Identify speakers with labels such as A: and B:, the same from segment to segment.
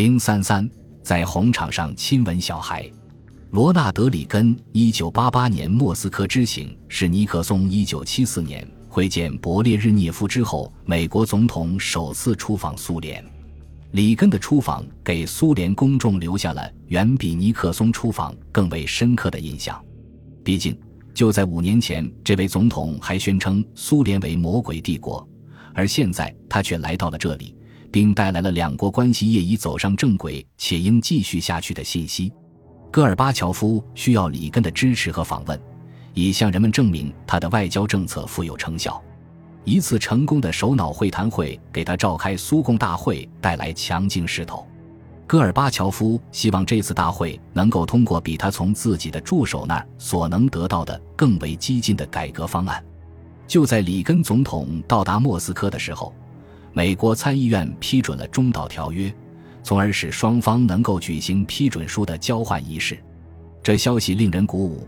A: 零三三，在红场上亲吻小孩。罗纳德·里根一九八八年莫斯科之行是尼克松一九七四年会见勃列日涅夫之后，美国总统首次出访苏联。里根的出访给苏联公众留下了远比尼克松出访更为深刻的印象。毕竟，就在五年前，这位总统还宣称苏联为魔鬼帝国，而现在他却来到了这里。并带来了两国关系业已走上正轨且应继续下去的信息。戈尔巴乔夫需要里根的支持和访问，以向人们证明他的外交政策富有成效。一次成功的首脑会谈会给他召开苏共大会带来强劲势头。戈尔巴乔夫希望这次大会能够通过比他从自己的助手那儿所能得到的更为激进的改革方案。就在里根总统到达莫斯科的时候。美国参议院批准了中导条约，从而使双方能够举行批准书的交换仪式。这消息令人鼓舞，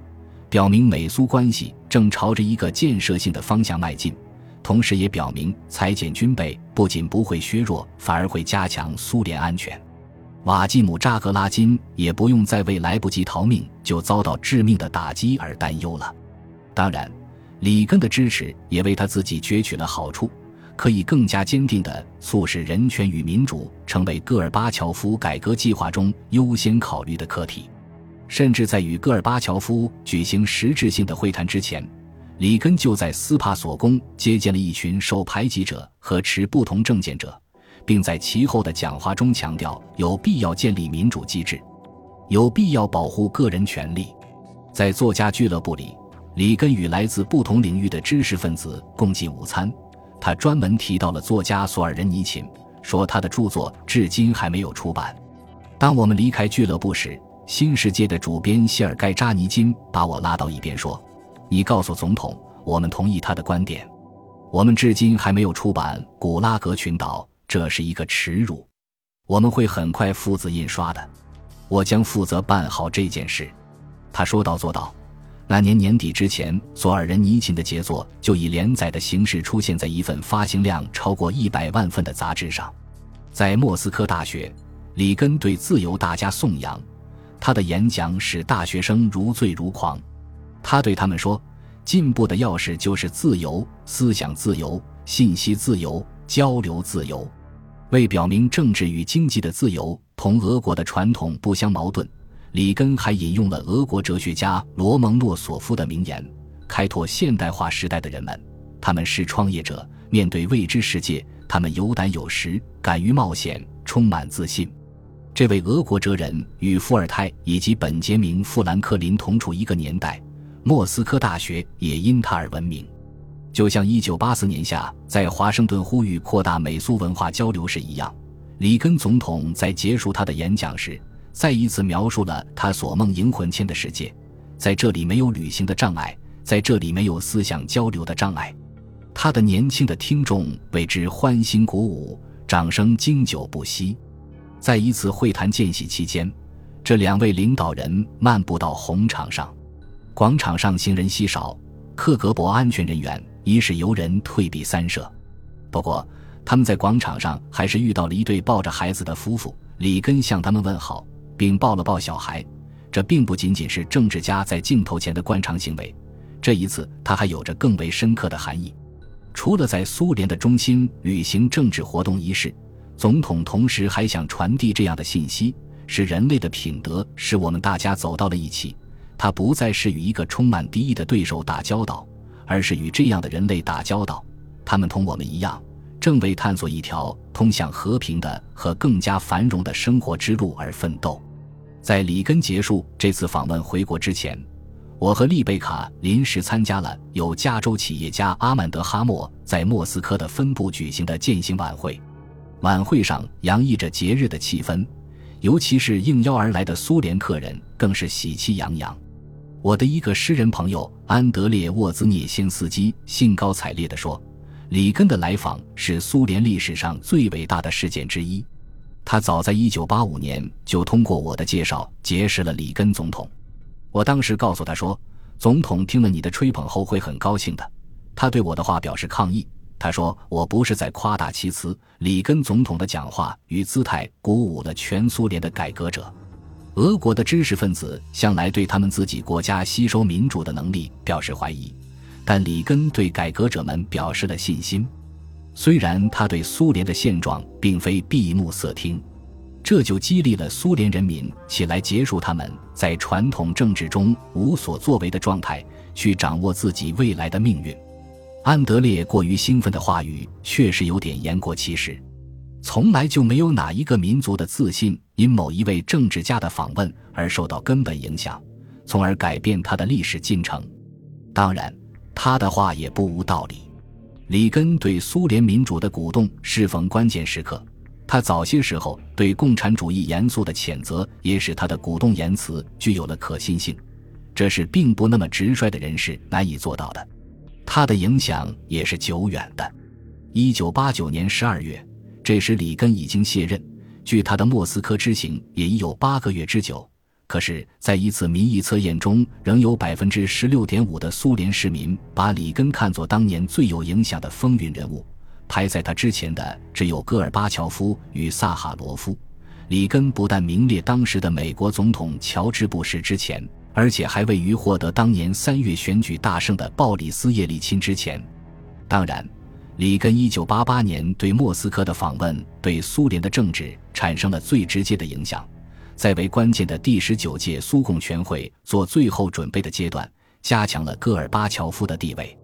A: 表明美苏关系正朝着一个建设性的方向迈进，同时也表明裁减军备不仅不会削弱，反而会加强苏联安全。瓦季姆·扎格拉金也不用再为来不及逃命就遭到致命的打击而担忧了。当然，里根的支持也为他自己攫取了好处。可以更加坚定地促使人权与民主成为戈尔巴乔夫改革计划中优先考虑的课题。甚至在与戈尔巴乔夫举行实质性的会谈之前，里根就在斯帕索宫接见了一群受排挤者和持不同政见者，并在其后的讲话中强调有必要建立民主机制，有必要保护个人权利。在作家俱乐部里，里根与来自不同领域的知识分子共进午餐。他专门提到了作家索尔仁尼琴，说他的著作至今还没有出版。当我们离开俱乐部时，《新世界》的主编谢尔盖·扎尼金把我拉到一边说：“你告诉总统，我们同意他的观点。我们至今还没有出版《古拉格群岛》，这是一个耻辱。我们会很快复制印刷的，我将负责办好这件事。”他说到做到。那年年底之前，索尔仁尼琴的杰作就以连载的形式出现在一份发行量超过一百万份的杂志上。在莫斯科大学，里根对自由大家颂扬，他的演讲使大学生如醉如狂。他对他们说：“进步的钥匙就是自由，思想自由，信息自由，交流自由。”为表明政治与经济的自由同俄国的传统不相矛盾。里根还引用了俄国哲学家罗蒙诺索夫的名言：“开拓现代化时代的人们，他们是创业者，面对未知世界，他们有胆有识，敢于冒险，充满自信。”这位俄国哲人与伏尔泰以及本杰明·富兰克林同处一个年代，莫斯科大学也因他而闻名。就像1984年夏在华盛顿呼吁扩大美苏文化交流时一样，里根总统在结束他的演讲时。再一次描述了他所梦萦魂牵的世界，在这里没有旅行的障碍，在这里没有思想交流的障碍。他的年轻的听众为之欢欣鼓舞，掌声经久不息。在一次会谈间隙期间，这两位领导人漫步到红场上，广场上行人稀少，克格勃安全人员已使游人退避三舍。不过，他们在广场上还是遇到了一对抱着孩子的夫妇，里根向他们问好。并抱了抱小孩，这并不仅仅是政治家在镜头前的惯常行为，这一次他还有着更为深刻的含义。除了在苏联的中心履行政治活动仪式，总统同时还想传递这样的信息：是人类的品德使我们大家走到了一起。他不再是与一个充满敌意的对手打交道，而是与这样的人类打交道。他们同我们一样，正为探索一条通向和平的和更加繁荣的生活之路而奋斗。在里根结束这次访问回国之前，我和丽贝卡临时参加了由加州企业家阿曼德·哈默在莫斯科的分部举行的践行晚会。晚会上洋溢着节日的气氛，尤其是应邀而来的苏联客人更是喜气洋洋。我的一个诗人朋友安德烈·沃兹涅先斯基兴高采烈地说：“里根的来访是苏联历史上最伟大的事件之一。”他早在1985年就通过我的介绍结识了里根总统。我当时告诉他说：“总统听了你的吹捧后会很高兴的。”他对我的话表示抗议，他说：“我不是在夸大其词。”里根总统的讲话与姿态鼓舞了全苏联的改革者。俄国的知识分子向来对他们自己国家吸收民主的能力表示怀疑，但里根对改革者们表示了信心。虽然他对苏联的现状并非闭目塞听，这就激励了苏联人民起来结束他们在传统政治中无所作为的状态，去掌握自己未来的命运。安德烈过于兴奋的话语确实有点言过其实。从来就没有哪一个民族的自信因某一位政治家的访问而受到根本影响，从而改变他的历史进程。当然，他的话也不无道理。里根对苏联民主的鼓动适逢关键时刻，他早些时候对共产主义严肃的谴责也使他的鼓动言辞具有了可信性，这是并不那么直率的人士难以做到的。他的影响也是久远的。一九八九年十二月，这时里根已经卸任，距他的莫斯科之行也已有八个月之久。可是，在一次民意测验中，仍有百分之十六点五的苏联市民把里根看作当年最有影响的风云人物。排在他之前的只有戈尔巴乔夫与萨哈罗夫。里根不但名列当时的美国总统乔治·布什之前。而且还位于获得当年三月选举大胜的鲍里斯·叶利钦之前。当然，里根1988年对莫斯科的访问对苏联的政治产生了最直接的影响，在为关键的第十九届苏共全会做最后准备的阶段，加强了戈尔巴乔夫的地位。